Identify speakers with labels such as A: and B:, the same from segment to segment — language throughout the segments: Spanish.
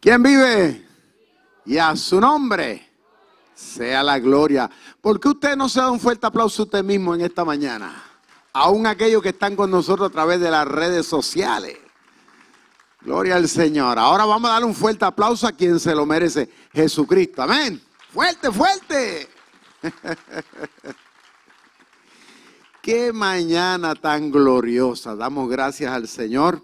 A: ¿Quién vive? Y a su nombre sea la gloria. ¿Por qué usted no se da un fuerte aplauso a usted mismo en esta mañana? Aún aquellos que están con nosotros a través de las redes sociales. Gloria al Señor. Ahora vamos a darle un fuerte aplauso a quien se lo merece, Jesucristo. Amén. Fuerte, fuerte. Qué mañana tan gloriosa. Damos gracias al Señor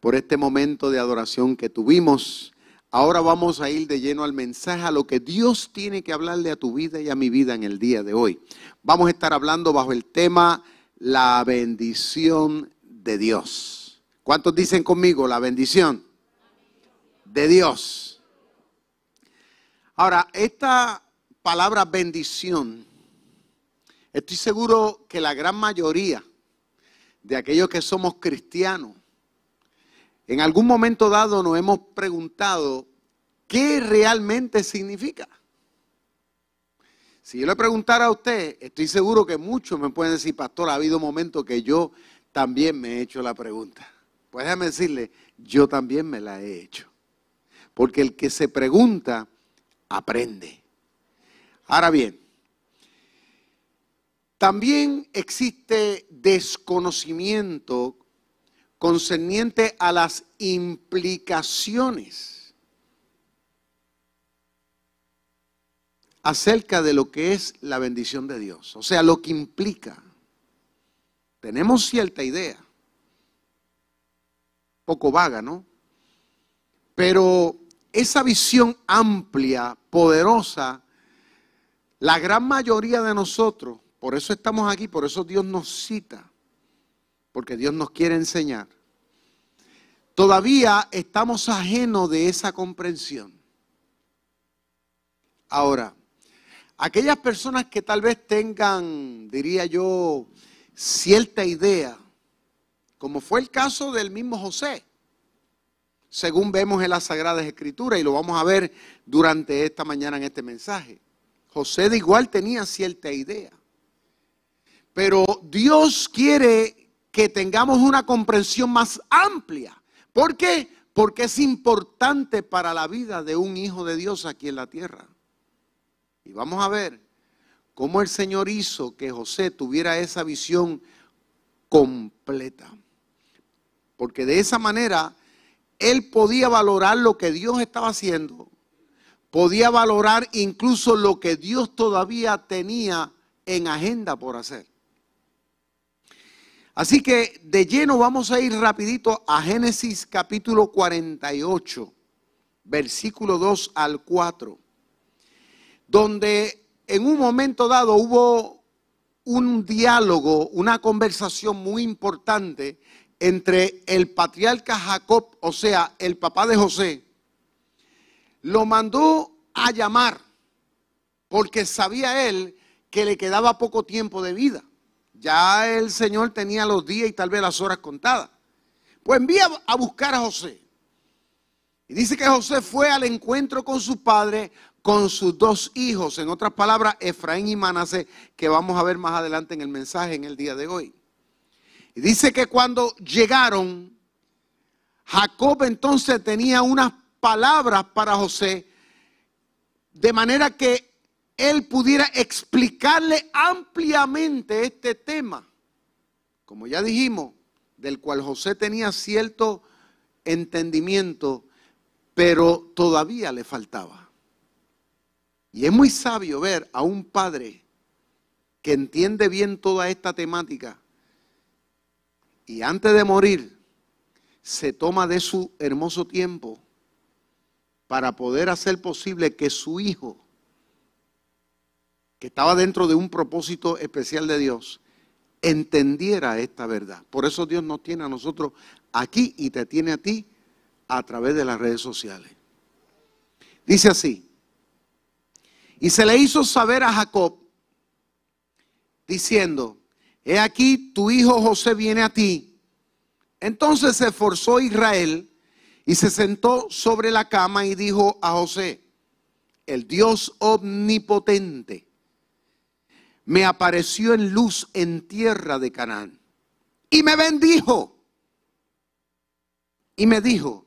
A: por este momento de adoración que tuvimos. Ahora vamos a ir de lleno al mensaje, a lo que Dios tiene que hablarle a tu vida y a mi vida en el día de hoy. Vamos a estar hablando bajo el tema la bendición de Dios. ¿Cuántos dicen conmigo la bendición de Dios? Ahora, esta palabra bendición, estoy seguro que la gran mayoría de aquellos que somos cristianos, en algún momento dado nos hemos preguntado qué realmente significa. Si yo le preguntara a usted, estoy seguro que muchos me pueden decir, pastor, ha habido momentos que yo también me he hecho la pregunta. Pues déjame decirle, yo también me la he hecho. Porque el que se pregunta, aprende. Ahora bien, también existe desconocimiento concerniente a las implicaciones acerca de lo que es la bendición de Dios, o sea, lo que implica. Tenemos cierta idea, poco vaga, ¿no? Pero esa visión amplia, poderosa, la gran mayoría de nosotros, por eso estamos aquí, por eso Dios nos cita porque Dios nos quiere enseñar, todavía estamos ajenos de esa comprensión. Ahora, aquellas personas que tal vez tengan, diría yo, cierta idea, como fue el caso del mismo José, según vemos en las Sagradas Escrituras, y lo vamos a ver durante esta mañana en este mensaje. José de igual tenía cierta idea. Pero Dios quiere que tengamos una comprensión más amplia. ¿Por qué? Porque es importante para la vida de un hijo de Dios aquí en la tierra. Y vamos a ver cómo el Señor hizo que José tuviera esa visión completa. Porque de esa manera él podía valorar lo que Dios estaba haciendo, podía valorar incluso lo que Dios todavía tenía en agenda por hacer. Así que de lleno vamos a ir rapidito a Génesis capítulo 48, versículo 2 al 4, donde en un momento dado hubo un diálogo, una conversación muy importante entre el patriarca Jacob, o sea, el papá de José, lo mandó a llamar porque sabía él que le quedaba poco tiempo de vida. Ya el Señor tenía los días y tal vez las horas contadas. Pues envía a buscar a José. Y dice que José fue al encuentro con su padre, con sus dos hijos, en otras palabras, Efraín y Manasé, que vamos a ver más adelante en el mensaje en el día de hoy. Y dice que cuando llegaron, Jacob entonces tenía unas palabras para José, de manera que él pudiera explicarle ampliamente este tema, como ya dijimos, del cual José tenía cierto entendimiento, pero todavía le faltaba. Y es muy sabio ver a un padre que entiende bien toda esta temática y antes de morir se toma de su hermoso tiempo para poder hacer posible que su hijo que estaba dentro de un propósito especial de Dios, entendiera esta verdad. Por eso Dios nos tiene a nosotros aquí y te tiene a ti a través de las redes sociales. Dice así, y se le hizo saber a Jacob, diciendo, he aquí tu hijo José viene a ti. Entonces se esforzó Israel y se sentó sobre la cama y dijo a José, el Dios omnipotente me apareció en luz en tierra de Canaán. Y me bendijo. Y me dijo,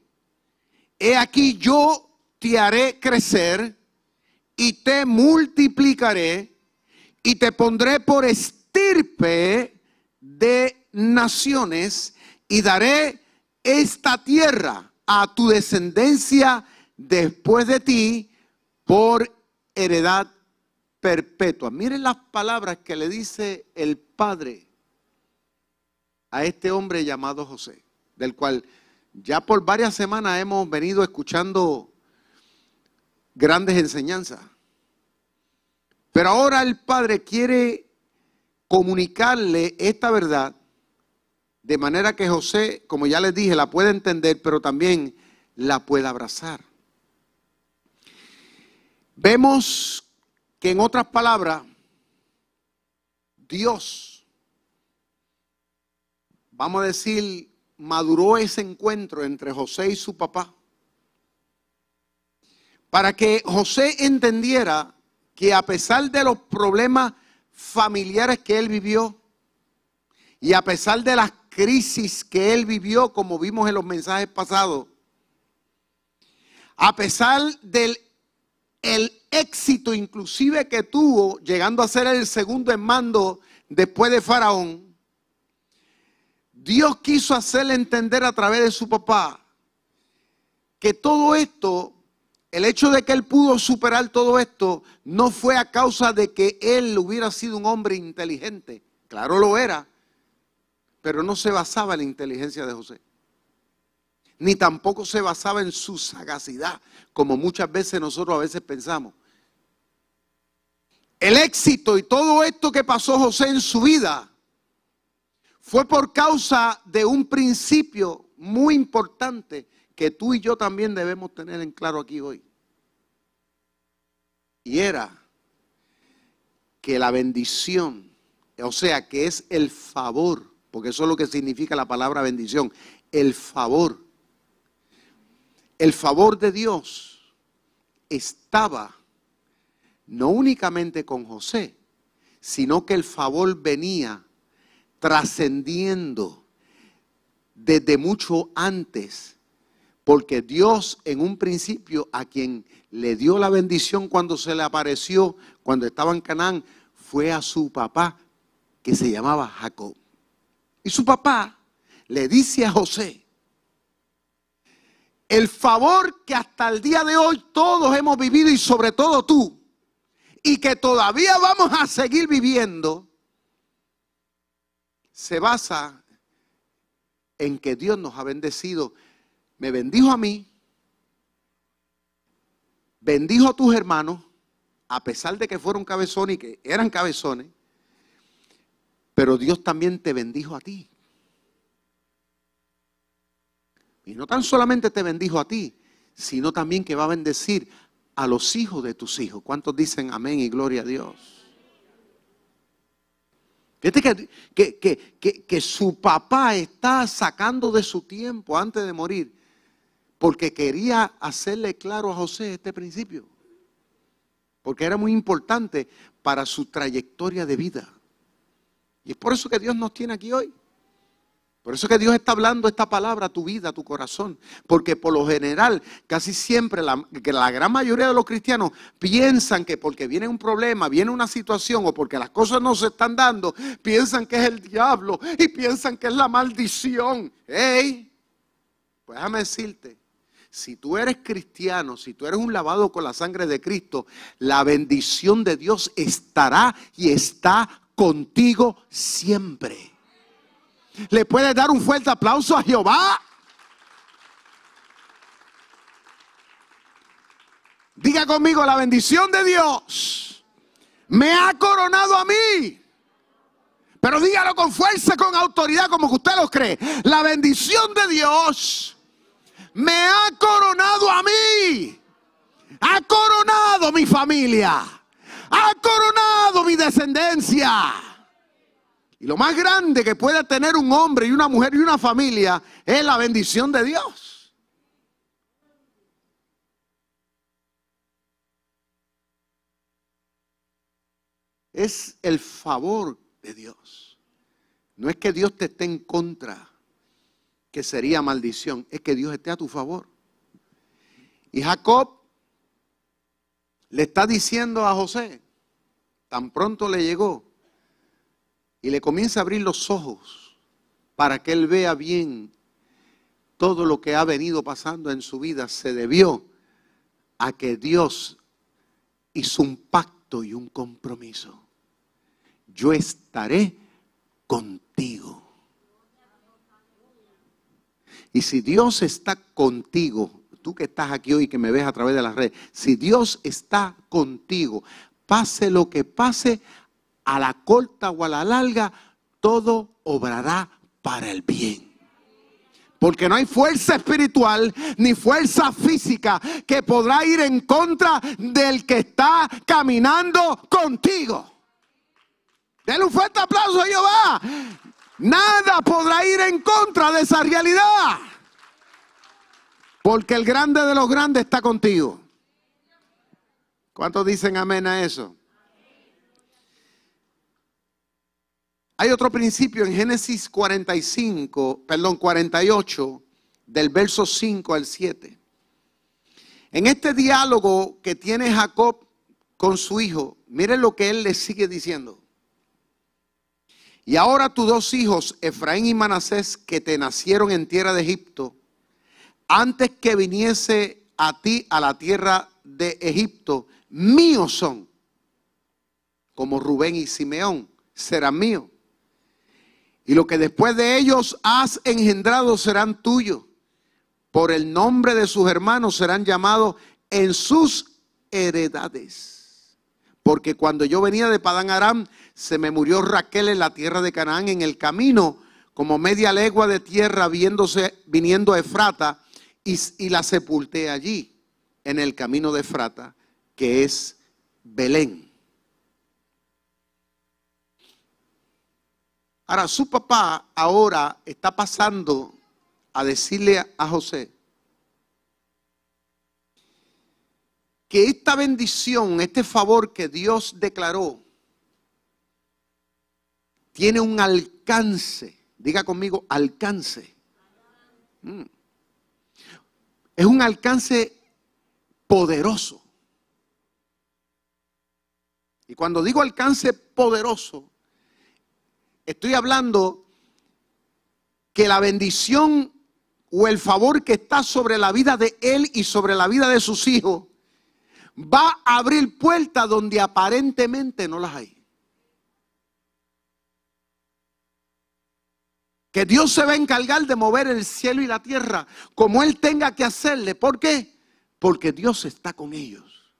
A: he aquí yo te haré crecer y te multiplicaré y te pondré por estirpe de naciones y daré esta tierra a tu descendencia después de ti por heredad perpetua. Miren las palabras que le dice el Padre a este hombre llamado José, del cual ya por varias semanas hemos venido escuchando grandes enseñanzas. Pero ahora el Padre quiere comunicarle esta verdad de manera que José, como ya les dije, la puede entender, pero también la puede abrazar. Vemos que en otras palabras, Dios, vamos a decir, maduró ese encuentro entre José y su papá para que José entendiera que a pesar de los problemas familiares que él vivió y a pesar de las crisis que él vivió, como vimos en los mensajes pasados, a pesar del el éxito inclusive que tuvo, llegando a ser el segundo en mando después de Faraón, Dios quiso hacerle entender a través de su papá que todo esto el hecho de que él pudo superar todo esto no fue a causa de que él hubiera sido un hombre inteligente. Claro lo era, pero no se basaba en la inteligencia de José. Ni tampoco se basaba en su sagacidad, como muchas veces nosotros a veces pensamos. El éxito y todo esto que pasó José en su vida fue por causa de un principio muy importante que tú y yo también debemos tener en claro aquí hoy. Y era que la bendición, o sea, que es el favor, porque eso es lo que significa la palabra bendición, el favor. El favor de Dios estaba no únicamente con José, sino que el favor venía trascendiendo desde mucho antes porque Dios en un principio a quien le dio la bendición cuando se le apareció, cuando estaba en Canaán, fue a su papá que se llamaba Jacob. Y su papá le dice a José, el favor que hasta el día de hoy todos hemos vivido y sobre todo tú, y que todavía vamos a seguir viviendo, se basa en que Dios nos ha bendecido me bendijo a mí, bendijo a tus hermanos, a pesar de que fueron cabezones y que eran cabezones, pero Dios también te bendijo a ti. Y no tan solamente te bendijo a ti, sino también que va a bendecir a los hijos de tus hijos. ¿Cuántos dicen amén y gloria a Dios? Fíjate que, que, que, su papá está sacando de su tiempo antes de morir porque quería hacerle claro a José este principio, porque era muy importante para su trayectoria de vida. Y es por eso que Dios nos tiene aquí hoy. Por eso que Dios está hablando esta palabra a tu vida, a tu corazón. Porque por lo general, casi siempre, la, la gran mayoría de los cristianos piensan que porque viene un problema, viene una situación o porque las cosas no se están dando, piensan que es el diablo y piensan que es la maldición. ¡Ey! Pues déjame decirte si tú eres cristiano, si tú eres un lavado con la sangre de Cristo, la bendición de Dios estará y está contigo siempre. ¿Le puedes dar un fuerte aplauso a Jehová? Diga conmigo, la bendición de Dios me ha coronado a mí. Pero dígalo con fuerza, con autoridad, como usted lo cree. La bendición de Dios me ha coronado a mí. Ha coronado mi familia. Ha coronado mi descendencia. Y lo más grande que puede tener un hombre y una mujer y una familia es la bendición de Dios. Es el favor de Dios. No es que Dios te esté en contra que sería maldición, es que Dios esté a tu favor. Y Jacob le está diciendo a José, tan pronto le llegó, y le comienza a abrir los ojos para que él vea bien todo lo que ha venido pasando en su vida, se debió a que Dios hizo un pacto y un compromiso. Yo estaré contigo. Y si Dios está contigo, tú que estás aquí hoy, que me ves a través de las redes, si Dios está contigo, pase lo que pase, a la corta o a la larga, todo obrará para el bien. Porque no hay fuerza espiritual ni fuerza física que podrá ir en contra del que está caminando contigo. Denle un fuerte aplauso a Jehová. Nada podrá ir en contra de esa realidad. Porque el grande de los grandes está contigo. ¿Cuántos dicen amén a eso? Hay otro principio en Génesis 45, perdón, 48, del verso 5 al 7. En este diálogo que tiene Jacob con su hijo, miren lo que él le sigue diciendo. Y ahora tus dos hijos, Efraín y Manasés, que te nacieron en tierra de Egipto, antes que viniese a ti a la tierra de Egipto, míos son, como Rubén y Simeón, serán míos. Y lo que después de ellos has engendrado serán tuyos. Por el nombre de sus hermanos serán llamados en sus heredades. Porque cuando yo venía de Padán Aram, se me murió Raquel en la tierra de Canaán en el camino, como media legua de tierra viéndose, viniendo a Efrata, y, y la sepulté allí, en el camino de Efrata, que es Belén. Ahora, su papá ahora está pasando a decirle a José que esta bendición, este favor que Dios declaró, tiene un alcance. Diga conmigo, alcance. Mm. Es un alcance poderoso. Y cuando digo alcance poderoso, estoy hablando que la bendición o el favor que está sobre la vida de él y sobre la vida de sus hijos va a abrir puertas donde aparentemente no las hay. Que Dios se va a encargar de mover el cielo y la tierra como Él tenga que hacerle. ¿Por qué? Porque Dios está con ellos.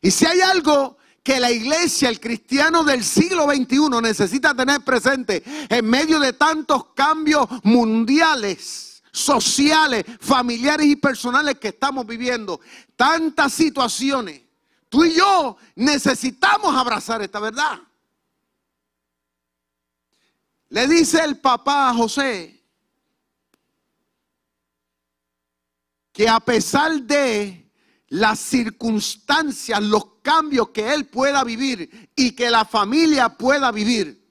A: Y si hay algo que la iglesia, el cristiano del siglo XXI necesita tener presente en medio de tantos cambios mundiales, sociales, familiares y personales que estamos viviendo, tantas situaciones, tú y yo necesitamos abrazar esta verdad. Le dice el papá a José que a pesar de las circunstancias, los cambios que él pueda vivir y que la familia pueda vivir,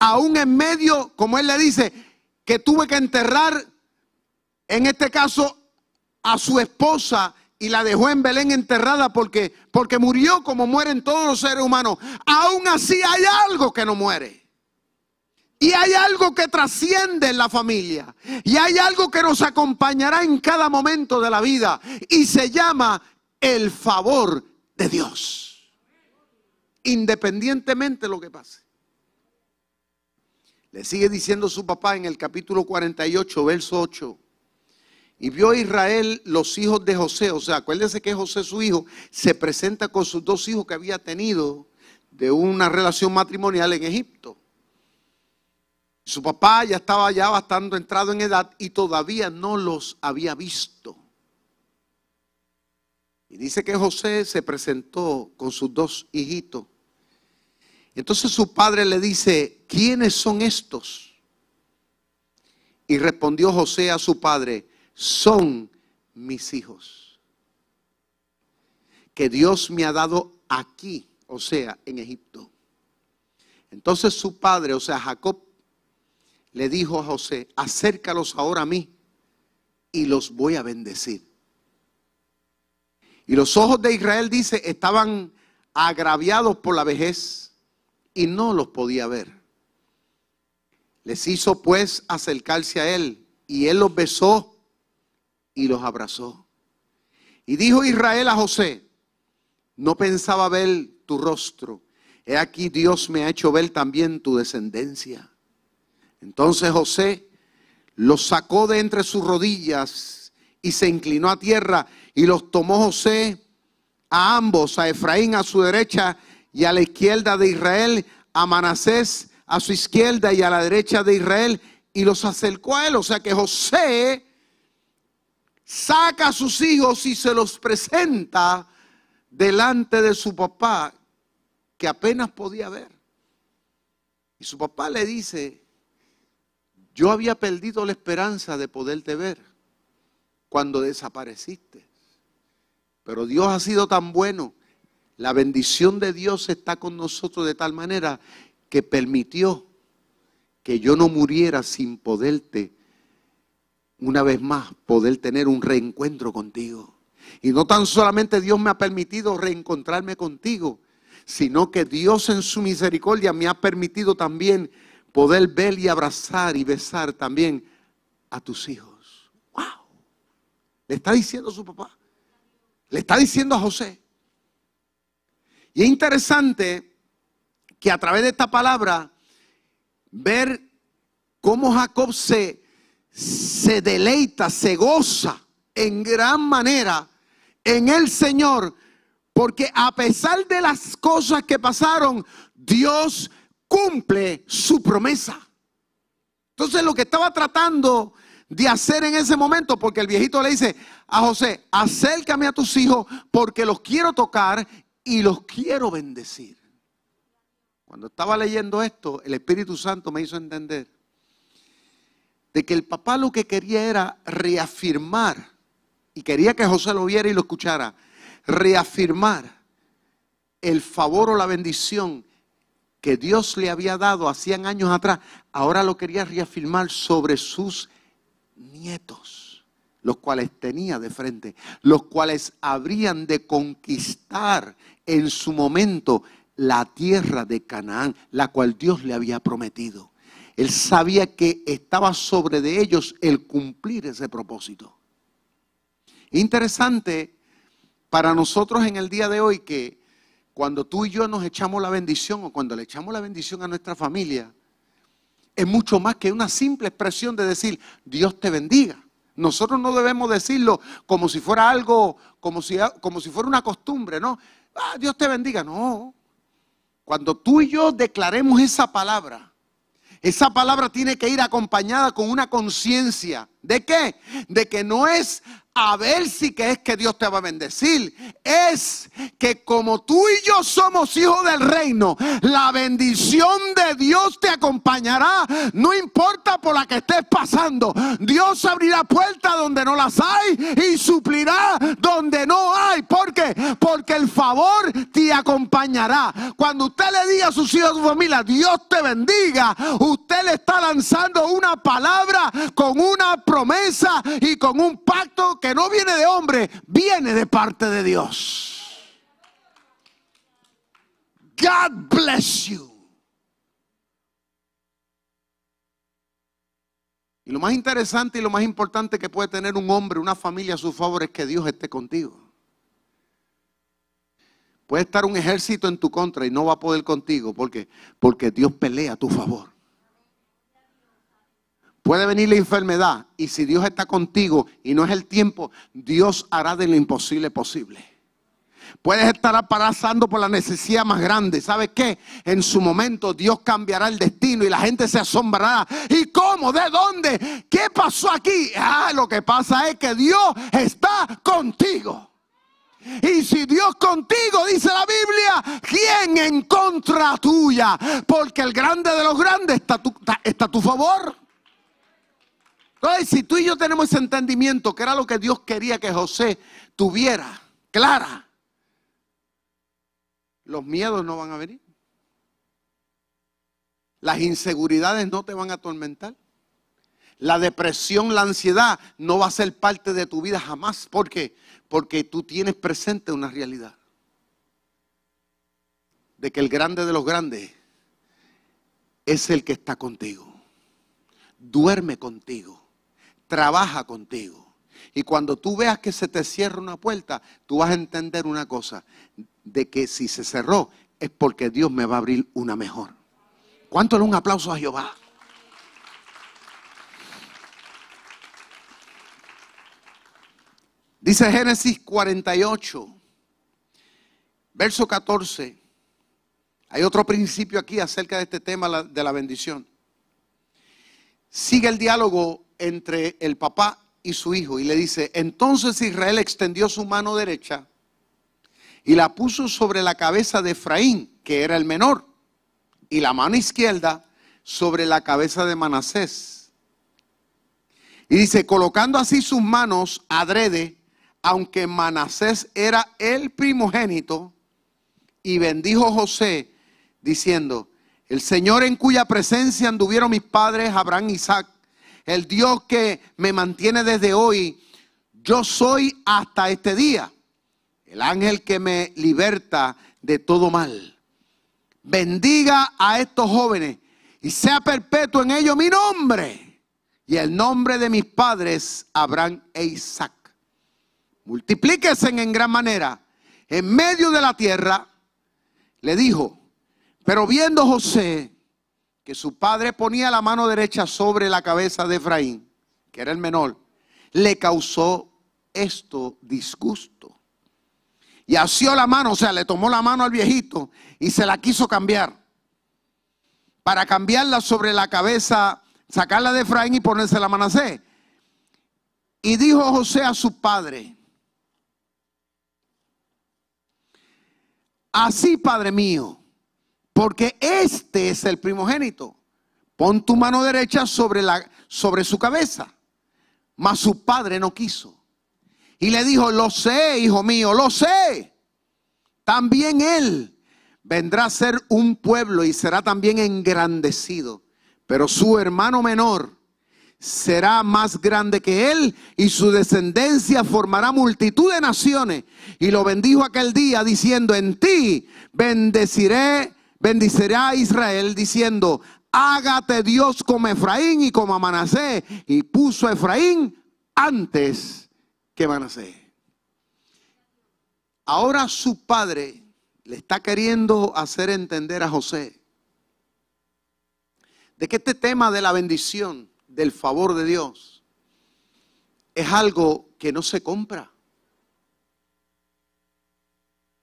A: aún en medio, como él le dice, que tuve que enterrar, en este caso, a su esposa y la dejó en Belén enterrada porque, porque murió como mueren todos los seres humanos. Aún así hay algo que no muere. Y hay algo que trasciende en la familia. Y hay algo que nos acompañará en cada momento de la vida. Y se llama el favor de Dios. Independientemente de lo que pase. Le sigue diciendo su papá en el capítulo 48, verso 8. Y vio a Israel los hijos de José. O sea, acuérdense que José, su hijo, se presenta con sus dos hijos que había tenido de una relación matrimonial en Egipto. Su papá ya estaba ya bastante entrado en edad y todavía no los había visto. Dice que José se presentó con sus dos hijitos. Entonces su padre le dice, ¿quiénes son estos? Y respondió José a su padre, son mis hijos, que Dios me ha dado aquí, o sea, en Egipto. Entonces su padre, o sea, Jacob, le dijo a José, acércalos ahora a mí y los voy a bendecir. Y los ojos de Israel, dice, estaban agraviados por la vejez y no los podía ver. Les hizo pues acercarse a él y él los besó y los abrazó. Y dijo Israel a José, no pensaba ver tu rostro. He aquí Dios me ha hecho ver también tu descendencia. Entonces José los sacó de entre sus rodillas y se inclinó a tierra y los tomó José a ambos, a Efraín a su derecha y a la izquierda de Israel, a Manasés a su izquierda y a la derecha de Israel, y los acercó a él. O sea que José saca a sus hijos y se los presenta delante de su papá, que apenas podía ver. Y su papá le dice, yo había perdido la esperanza de poderte ver cuando desapareciste. Pero Dios ha sido tan bueno. La bendición de Dios está con nosotros de tal manera que permitió que yo no muriera sin poderte, una vez más, poder tener un reencuentro contigo. Y no tan solamente Dios me ha permitido reencontrarme contigo, sino que Dios en su misericordia me ha permitido también poder ver y abrazar y besar también a tus hijos. Le está diciendo su papá. Le está diciendo a José. Y es interesante que a través de esta palabra ver cómo Jacob se, se deleita, se goza en gran manera en el Señor, porque a pesar de las cosas que pasaron, Dios cumple su promesa. Entonces lo que estaba tratando de hacer en ese momento, porque el viejito le dice a José, acércame a tus hijos porque los quiero tocar y los quiero bendecir. Cuando estaba leyendo esto, el Espíritu Santo me hizo entender de que el papá lo que quería era reafirmar, y quería que José lo viera y lo escuchara, reafirmar el favor o la bendición que Dios le había dado hacían años atrás, ahora lo quería reafirmar sobre sus nietos, los cuales tenía de frente, los cuales habrían de conquistar en su momento la tierra de Canaán, la cual Dios le había prometido. Él sabía que estaba sobre de ellos el cumplir ese propósito. Interesante para nosotros en el día de hoy que cuando tú y yo nos echamos la bendición o cuando le echamos la bendición a nuestra familia, es mucho más que una simple expresión de decir Dios te bendiga. Nosotros no debemos decirlo como si fuera algo, como si, como si fuera una costumbre, ¿no? Ah, Dios te bendiga. No. Cuando tú y yo declaremos esa palabra, esa palabra tiene que ir acompañada con una conciencia. ¿De qué? De que no es a ver si que es que Dios te va a bendecir. Es que como tú y yo somos hijos del reino, la bendición de Dios te acompañará. No importa por la que estés pasando. Dios abrirá puertas donde no las hay y suplirá donde no hay. ¿Por qué? Porque el favor te acompañará. Cuando usted le diga a sus hijos, a su familia, Dios te bendiga, usted le está lanzando una palabra con una promesa y con un pacto que no viene de hombre, viene de parte de Dios. God bless you. Y lo más interesante y lo más importante que puede tener un hombre, una familia a su favor es que Dios esté contigo. Puede estar un ejército en tu contra y no va a poder contigo porque porque Dios pelea a tu favor. Puede venir la enfermedad y si Dios está contigo y no es el tiempo, Dios hará de lo imposible posible. Puedes estar pasando por la necesidad más grande. ¿Sabes qué? En su momento Dios cambiará el destino y la gente se asombrará. ¿Y cómo? ¿De dónde? ¿Qué pasó aquí? Ah, lo que pasa es que Dios está contigo. Y si Dios contigo, dice la Biblia, ¿quién en contra tuya? Porque el grande de los grandes está, está a tu favor. Entonces, si tú y yo tenemos ese entendimiento, que era lo que Dios quería que José tuviera, clara, los miedos no van a venir. Las inseguridades no te van a atormentar. La depresión, la ansiedad no va a ser parte de tu vida jamás. ¿Por qué? Porque tú tienes presente una realidad. De que el grande de los grandes es el que está contigo. Duerme contigo. Trabaja contigo. Y cuando tú veas que se te cierra una puerta, tú vas a entender una cosa. De que si se cerró es porque Dios me va a abrir una mejor. ¿Cuánto le un aplauso a Jehová? Dice Génesis 48, verso 14. Hay otro principio aquí acerca de este tema de la bendición. Sigue el diálogo entre el papá y su hijo y le dice, entonces Israel extendió su mano derecha y la puso sobre la cabeza de Efraín, que era el menor, y la mano izquierda sobre la cabeza de Manasés. Y dice, colocando así sus manos adrede, aunque Manasés era el primogénito, y bendijo José, diciendo, el Señor en cuya presencia anduvieron mis padres, Abraham y Isaac, el Dios que me mantiene desde hoy, yo soy hasta este día, el ángel que me liberta de todo mal. Bendiga a estos jóvenes y sea perpetuo en ellos mi nombre y el nombre de mis padres, Abraham e Isaac multiplíquese en gran manera. En medio de la tierra, le dijo, pero viendo José que su padre ponía la mano derecha sobre la cabeza de Efraín, que era el menor, le causó esto disgusto. Y asió la mano, o sea, le tomó la mano al viejito y se la quiso cambiar. Para cambiarla sobre la cabeza, sacarla de Efraín y ponerse la Manasé. Y dijo José a su padre, Así, Padre mío, porque este es el primogénito. Pon tu mano derecha sobre, la, sobre su cabeza. Mas su padre no quiso. Y le dijo, lo sé, hijo mío, lo sé. También él vendrá a ser un pueblo y será también engrandecido. Pero su hermano menor será más grande que él y su descendencia formará multitud de naciones. Y lo bendijo aquel día diciendo, en ti bendeciré, bendiciré a Israel diciendo, hágate Dios como Efraín y como Manasé. Y puso a Efraín antes que Manasé. Ahora su padre le está queriendo hacer entender a José de que este tema de la bendición del favor de Dios es algo que no se compra.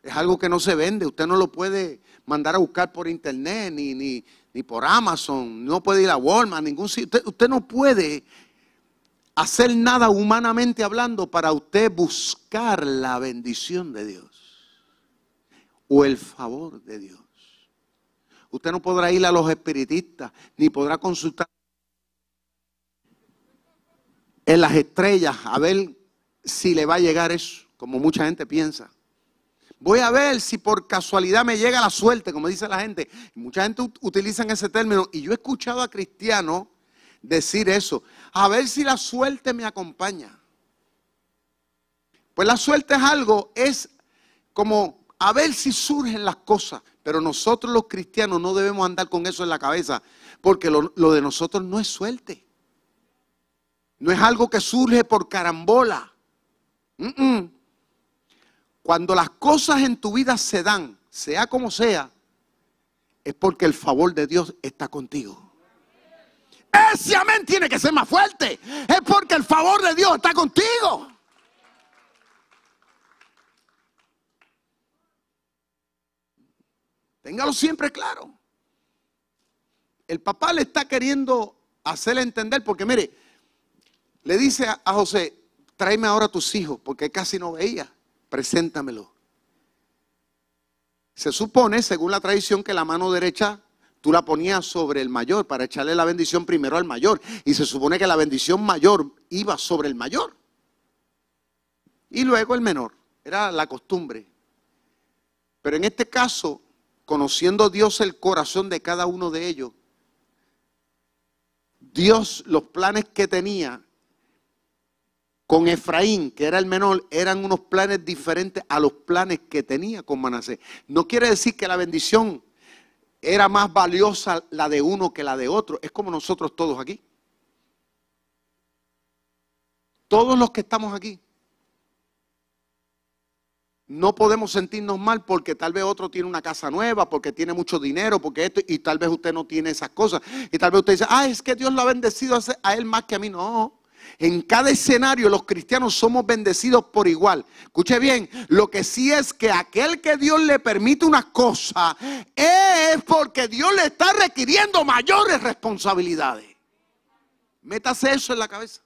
A: Es algo que no se vende. Usted no lo puede mandar a buscar por internet ni, ni, por Amazon. No puede ir a Walmart, ningún sitio. usted no puede hacer nada humanamente hablando para usted buscar la bendición de Dios o el favor de Dios. Usted no podrá ir a los espiritistas ni podrá consultar en las estrellas a ver si le va a llegar eso, como mucha gente piensa. Voy a ver si por casualidad me llega la suerte, como dice la gente. Mucha gente utiliza ese término y yo he escuchado a cristianos decir eso. A ver si la suerte me acompaña. Pues la suerte es algo, es como a ver si surgen las cosas. Pero nosotros los cristianos no debemos andar con eso en la cabeza, porque lo, de nosotros no es suerte. No es algo que surge por carambola. Cuando las cosas en tu vida se dan, sea como sea, es porque el favor de Dios está contigo. Ese amén tiene que ser más fuerte. Es porque el favor de Dios está contigo. Téngalo siempre claro. El papá le está queriendo hacerle entender, porque mire, le dice a José, tráeme ahora a tus hijos, porque casi no veía, preséntamelo. Se supone, según la tradición, que la mano derecha tú la ponías sobre el mayor para echarle la bendición primero al mayor. Y se supone que la bendición mayor iba sobre el mayor. Y luego el menor. Era la costumbre. Pero en este caso, conociendo Dios el corazón de cada uno de ellos, Dios, los planes que tenía con Efraín, que era el menor, eran unos planes diferentes a los planes que tenía con Manasés. No quiere decir que la bendición era más valiosa la de uno que la de otro. Es como nosotros todos aquí. Todos los que estamos aquí. No podemos sentirnos mal porque tal vez otro tiene una casa nueva, porque tiene mucho dinero, porque esto, y tal vez usted no tiene esas cosas. Y tal vez usted dice, ah, es que Dios lo ha bendecido a él más que a mí. No, en cada escenario los cristianos somos bendecidos por igual. Escuche bien, lo que sí es que aquel que Dios le permite una cosa es porque Dios le está requiriendo mayores responsabilidades. Métase eso en la cabeza.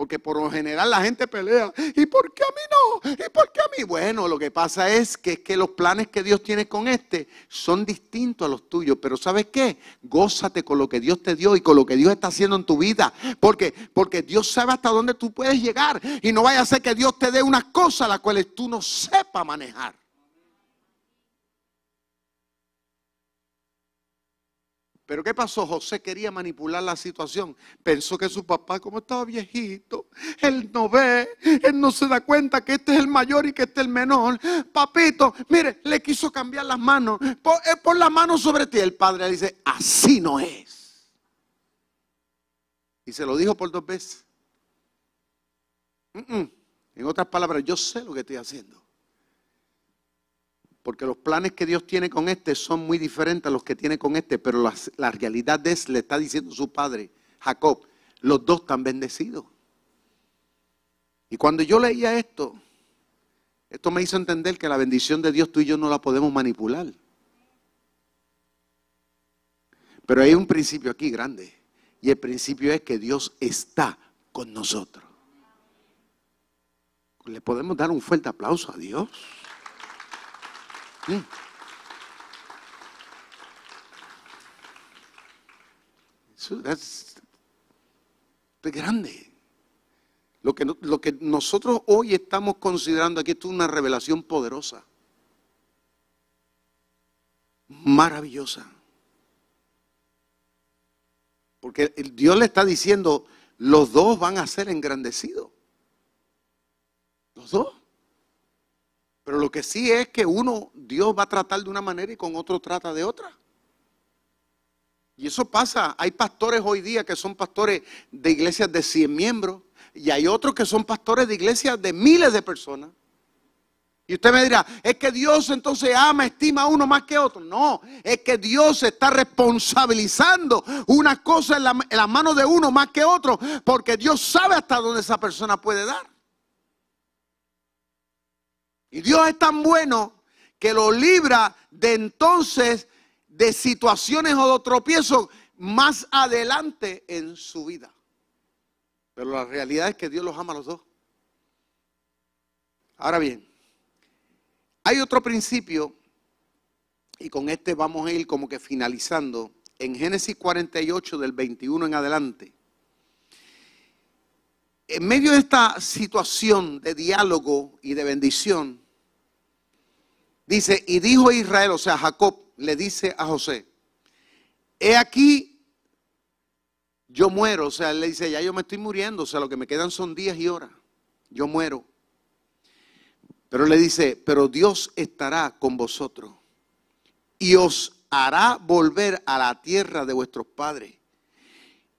A: Porque por lo general la gente pelea. ¿Y por qué a mí no? ¿Y por qué a mí? Bueno, lo que pasa es que, que los planes que Dios tiene con este son distintos a los tuyos. Pero ¿sabes qué? Gózate con lo que Dios te dio y con lo que Dios está haciendo en tu vida. Porque, porque Dios sabe hasta dónde tú puedes llegar. Y no vaya a ser que Dios te dé unas cosas las cuales tú no sepas manejar. Pero ¿qué pasó? José quería manipular la situación. Pensó que su papá, como estaba viejito, él no ve, él no se da cuenta que este es el mayor y que este es el menor. Papito, mire, le quiso cambiar las manos. Pon, eh, las manos sobre ti. El padre le dice, así no es. Y se lo dijo por dos veces. En otras palabras, yo sé lo que estoy haciendo. Porque los planes que Dios tiene con este son muy diferentes a los que tiene con este, pero la, realidad es, le está diciendo su padre, Jacob, los dos están bendecidos. Y cuando yo leía esto, esto me hizo entender que la bendición de Dios tú y yo no la podemos manipular. Pero hay un principio aquí grande. Y el principio es que Dios está con nosotros. Le podemos dar un fuerte aplauso a Dios. Eso es grande. Lo que, lo que nosotros hoy estamos considerando aquí es una revelación poderosa, maravillosa. Porque Dios le está diciendo, los dos van a ser engrandecidos. Los dos. Pero lo que sí es que uno, Dios va a tratar de una manera y con otro trata de otra. Y eso pasa. Hay pastores hoy día que son pastores de iglesias de 100 miembros y hay otros que son pastores de iglesias de miles de personas. Y usted me dirá, es que Dios entonces ama, estima a uno más que otro. No, es que Dios está responsabilizando una cosa en la, en la mano de uno más que otro, porque Dios sabe hasta dónde esa persona puede dar. Y Dios es tan bueno que lo libra de entonces de situaciones o de tropiezos más adelante en su vida. Pero la realidad es que Dios los ama a los dos. Ahora bien, hay otro principio, y con este vamos a ir como que finalizando, en Génesis 48 del 21 en adelante. En medio de esta situación de diálogo y de bendición, Dice, y dijo Israel, o sea, Jacob le dice a José, he aquí, yo muero, o sea, él le dice, ya yo me estoy muriendo, o sea, lo que me quedan son días y horas, yo muero. Pero le dice, pero Dios estará con vosotros y os hará volver a la tierra de vuestros padres.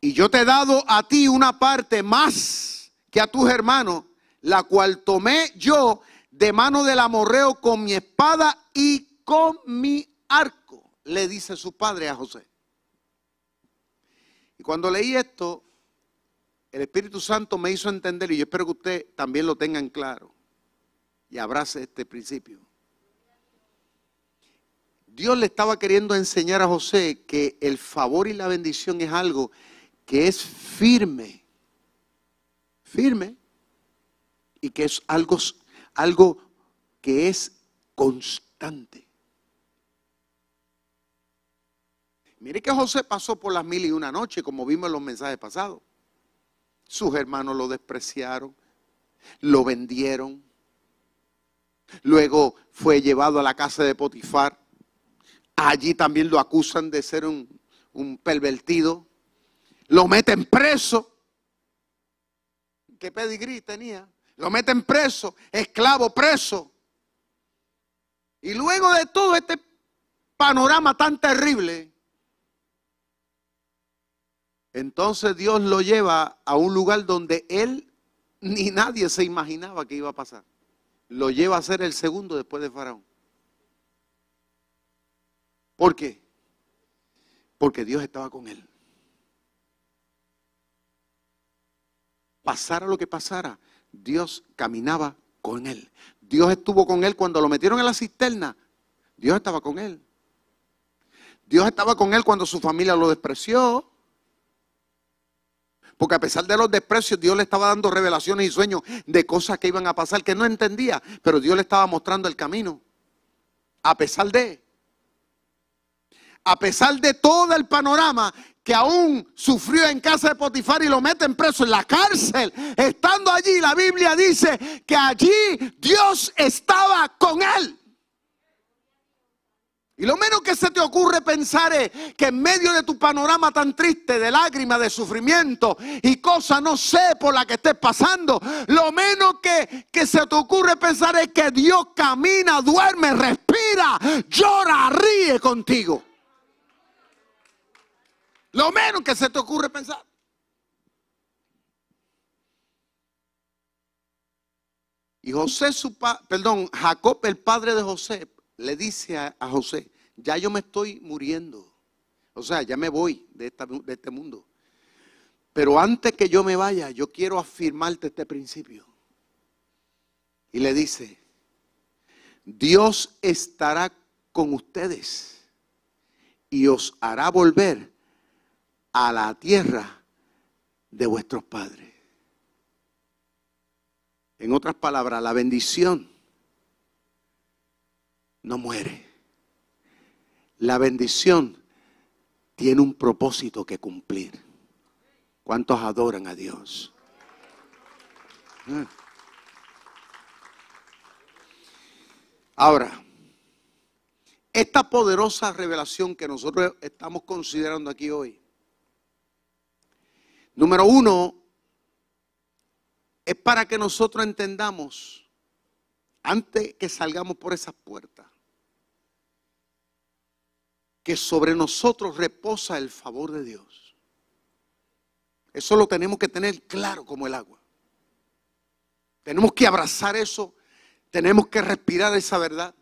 A: Y yo te he dado a ti una parte más que a tus hermanos, la cual tomé yo de mano del amorreo con mi espada y con mi arco, le dice su padre a José. Y cuando leí esto, el Espíritu Santo me hizo entender, y yo espero que usted también lo tenga en claro y abrace este principio. Dios le estaba queriendo enseñar a José que el favor y la bendición es algo que es firme, firme, y que es algo algo que es constante. Mire que José pasó por las mil y una noche, como vimos en los mensajes pasados. Sus hermanos lo despreciaron, lo vendieron. Luego fue llevado a la casa de Potifar. Allí también lo acusan de ser un, un pervertido. Lo meten preso. ¿Qué pedigrí tenía? Lo meten preso, esclavo preso. Y luego de todo este panorama tan terrible, entonces Dios lo lleva a un lugar donde él ni nadie se imaginaba que iba a pasar. Lo lleva a ser el segundo después de Faraón. ¿Por qué? Porque Dios estaba con él. Pasara lo que pasara, Dios caminaba con él. Dios estuvo con él cuando lo metieron en la cisterna. Dios estaba con él. Dios estaba con él cuando su familia lo despreció. Porque a pesar de los desprecios, Dios le estaba dando revelaciones y sueños de cosas que iban a pasar que no entendía. Pero Dios le estaba mostrando el camino. A pesar de. A pesar de todo el panorama que aún sufrió en casa de Potifar y lo meten preso en la cárcel. Estando allí, la Biblia dice que allí Dios estaba con él. Y lo menos que se te ocurre pensar es que en medio de tu panorama tan triste de lágrimas, de sufrimiento y cosas no sé por la que estés pasando, lo menos que, que se te ocurre pensar es que Dios camina, duerme, respira, llora, ríe contigo. Lo menos que se te ocurre pensar. Y José, su perdón, Jacob, el padre de José, le dice a, José, ya yo me estoy muriendo. O sea, ya me voy de este mundo. Pero antes que yo me vaya, yo quiero afirmarte este principio. Y le dice, Dios estará con ustedes y os hará volver a la tierra de vuestros padres. En otras palabras, la bendición no muere. La bendición tiene un propósito que cumplir. ¿Cuántos adoran a Dios? Ah. Ahora, esta poderosa revelación que nosotros estamos considerando aquí hoy Número uno, es para que nosotros entendamos, antes que salgamos por esas puertas, que sobre nosotros reposa el favor de Dios. Eso lo tenemos que tener claro como el agua. Tenemos que abrazar eso, tenemos que respirar esa verdad.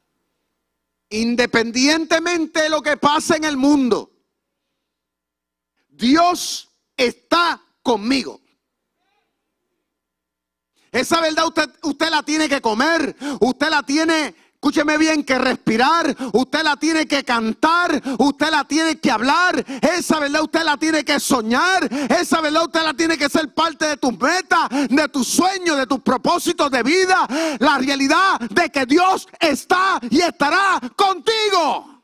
A: Independientemente de lo que pase en el mundo, Dios está conmigo. Esa verdad usted, usted la tiene que comer, usted la tiene, escúcheme bien, que respirar, usted la tiene que cantar, usted la tiene que hablar, esa verdad usted la tiene que soñar, esa verdad usted la tiene que ser parte de tus metas, de tus sueños, de tus propósitos de vida, la realidad de que Dios está y estará contigo.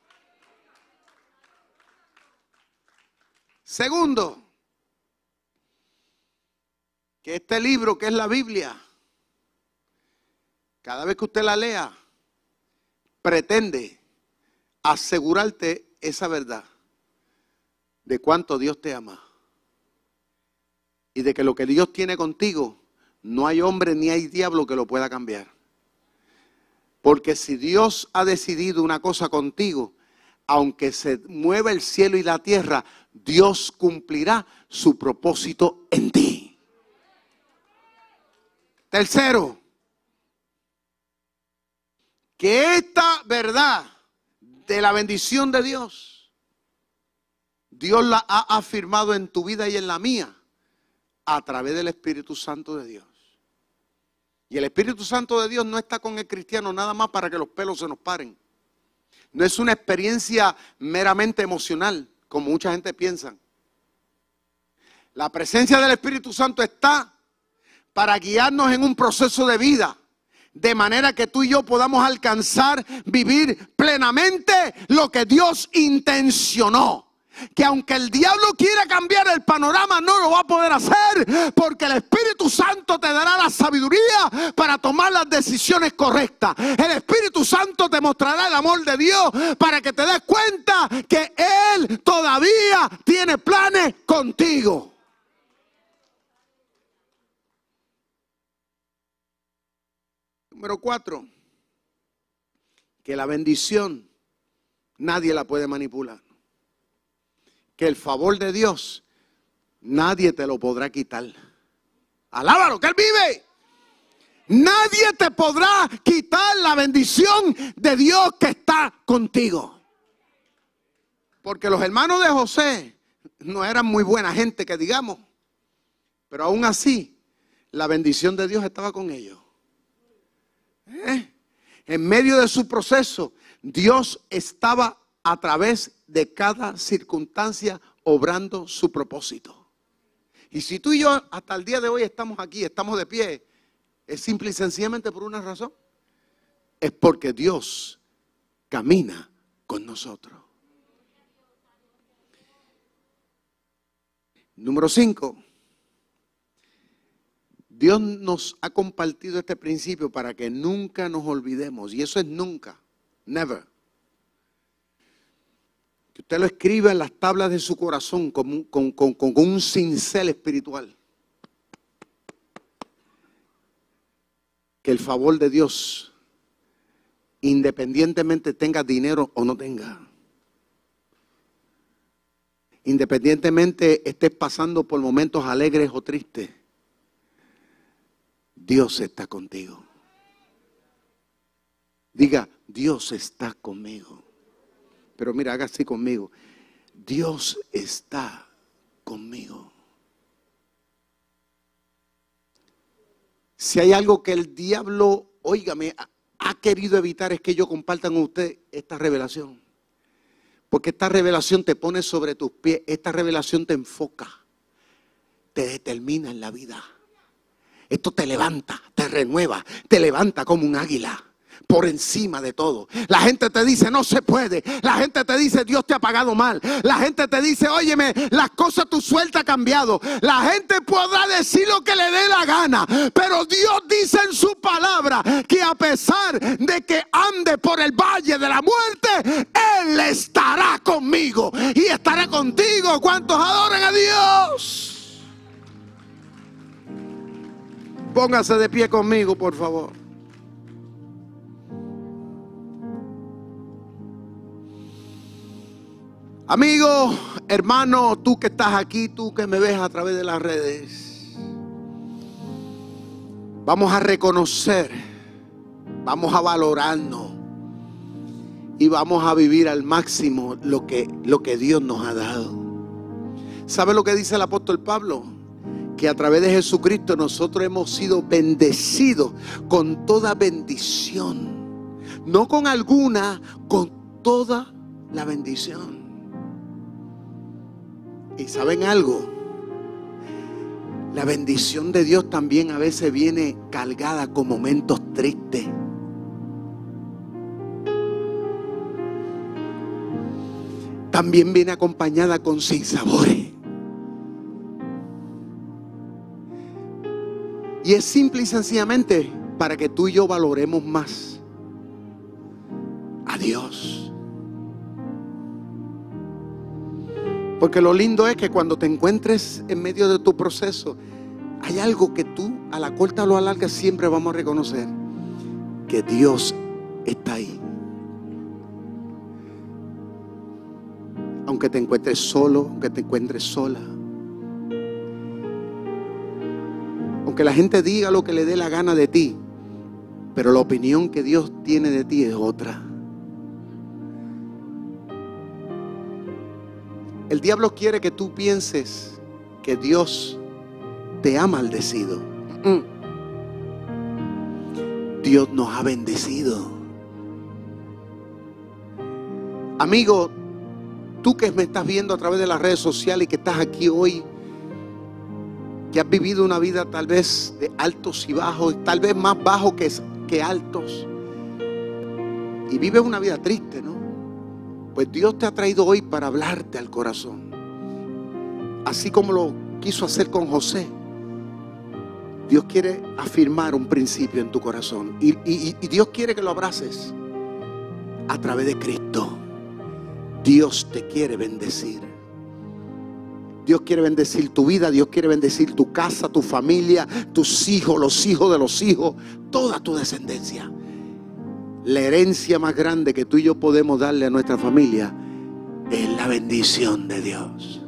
A: Segundo, que este libro, que es la Biblia, cada vez que usted la lea, pretende asegurarte esa verdad de cuánto Dios te ama y de que lo que Dios tiene contigo, no hay hombre ni hay diablo que lo pueda cambiar. Porque si Dios ha decidido una cosa contigo, aunque se mueva el cielo y la tierra, Dios cumplirá su propósito en ti. Tercero, que esta verdad de la bendición de Dios, Dios la ha afirmado en tu vida y en la mía a través del Espíritu Santo de Dios. Y el Espíritu Santo de Dios no está con el cristiano nada más para que los pelos se nos paren. No es una experiencia meramente emocional, como mucha gente piensa. La presencia del Espíritu Santo está para guiarnos en un proceso de vida. De manera que tú y yo podamos alcanzar, vivir plenamente lo que Dios intencionó. que aunque el diablo quiera cambiar el panorama, no lo va a poder hacer, porque el Espíritu Santo te dará la sabiduría para tomar las decisiones correctas. El Espíritu Santo te mostrará el amor de Dios para que te des cuenta que Él todavía tiene planes contigo. Número cuatro, que la bendición nadie la puede manipular que el favor de Dios nadie te lo podrá quitar. Alábalo, que Él vive. Nadie te podrá quitar la bendición de Dios que está contigo. Porque los hermanos de José no eran muy buena gente, que digamos. Pero aún así, la bendición de Dios estaba con ellos. ¿Eh? En medio de su proceso, Dios estaba a través de cada circunstancia obrando su propósito. Y si tú y yo hasta el día de hoy estamos aquí, estamos de pie, es simple y sencillamente por una razón. Es porque Dios camina con nosotros. Número cinco. Dios nos ha compartido este principio para que nunca nos olvidemos. Y eso es nunca. Never que usted lo escriba en las tablas de su corazón con, con, un cincel espiritual. Que el favor de Dios, independientemente tenga dinero o no tenga, independientemente estés pasando por momentos alegres o tristes, Dios está contigo. Diga, Dios está conmigo. Pero mira, haga así conmigo. Dios está conmigo. Si hay algo que el diablo, óigame, ha querido evitar es que yo compartan con usted esta revelación. Porque esta revelación te pone sobre tus pies, esta revelación te enfoca, te determina en la vida. Esto te levanta, te renueva, te levanta como un águila por encima de todo. La gente te dice, no se puede. La gente te dice, Dios te ha pagado mal. La gente te dice, óyeme, las cosas tu suelta ha cambiado. La gente podrá decir lo que le dé la gana. Pero Dios dice en su palabra que a pesar de que ande por el valle de la muerte, Él estará conmigo y estará contigo. ¿Cuántos adoran a Dios? Póngase de pie conmigo, por favor. Amigo, hermano, tú que estás aquí, tú que me ves a través de las redes, vamos a reconocer, vamos a valorarnos y vamos a vivir al máximo lo que, lo que Dios nos ha dado. ¿Sabe lo que dice el apóstol Pablo? Que a través de Jesucristo nosotros hemos sido bendecidos con toda bendición. No con alguna, con toda la bendición. Y saben algo, la bendición de Dios también a veces viene cargada con momentos tristes. También viene acompañada con sinsabores. Y es simple y sencillamente para que tú y yo valoremos más a Dios. Porque lo lindo es que cuando te encuentres en medio de tu proceso, hay algo que tú a la corta o a la larga siempre vamos a reconocer, que Dios está ahí. Aunque te encuentres solo, aunque te encuentres sola. Aunque la gente diga lo que le dé la gana de ti, pero la opinión que Dios tiene de ti es otra. El diablo quiere que tú pienses que Dios te ha maldecido. Dios nos ha bendecido. Amigo, tú que me estás viendo a través de las redes sociales y que estás aquí hoy, que has vivido una vida tal vez de altos y bajos, tal vez más bajos que, que altos, y vives una vida triste, ¿no? Pues Dios te ha traído hoy para hablarte al corazón. Así como lo quiso hacer con José. Dios quiere afirmar un principio en tu corazón. Y, y Dios quiere que lo abraces a través de Cristo. Dios te quiere bendecir. Dios quiere bendecir tu vida, Dios quiere bendecir tu casa, tu familia, tus hijos, los hijos de los hijos, toda tu descendencia. La herencia más grande que tú y yo podemos darle a nuestra familia es la bendición de Dios.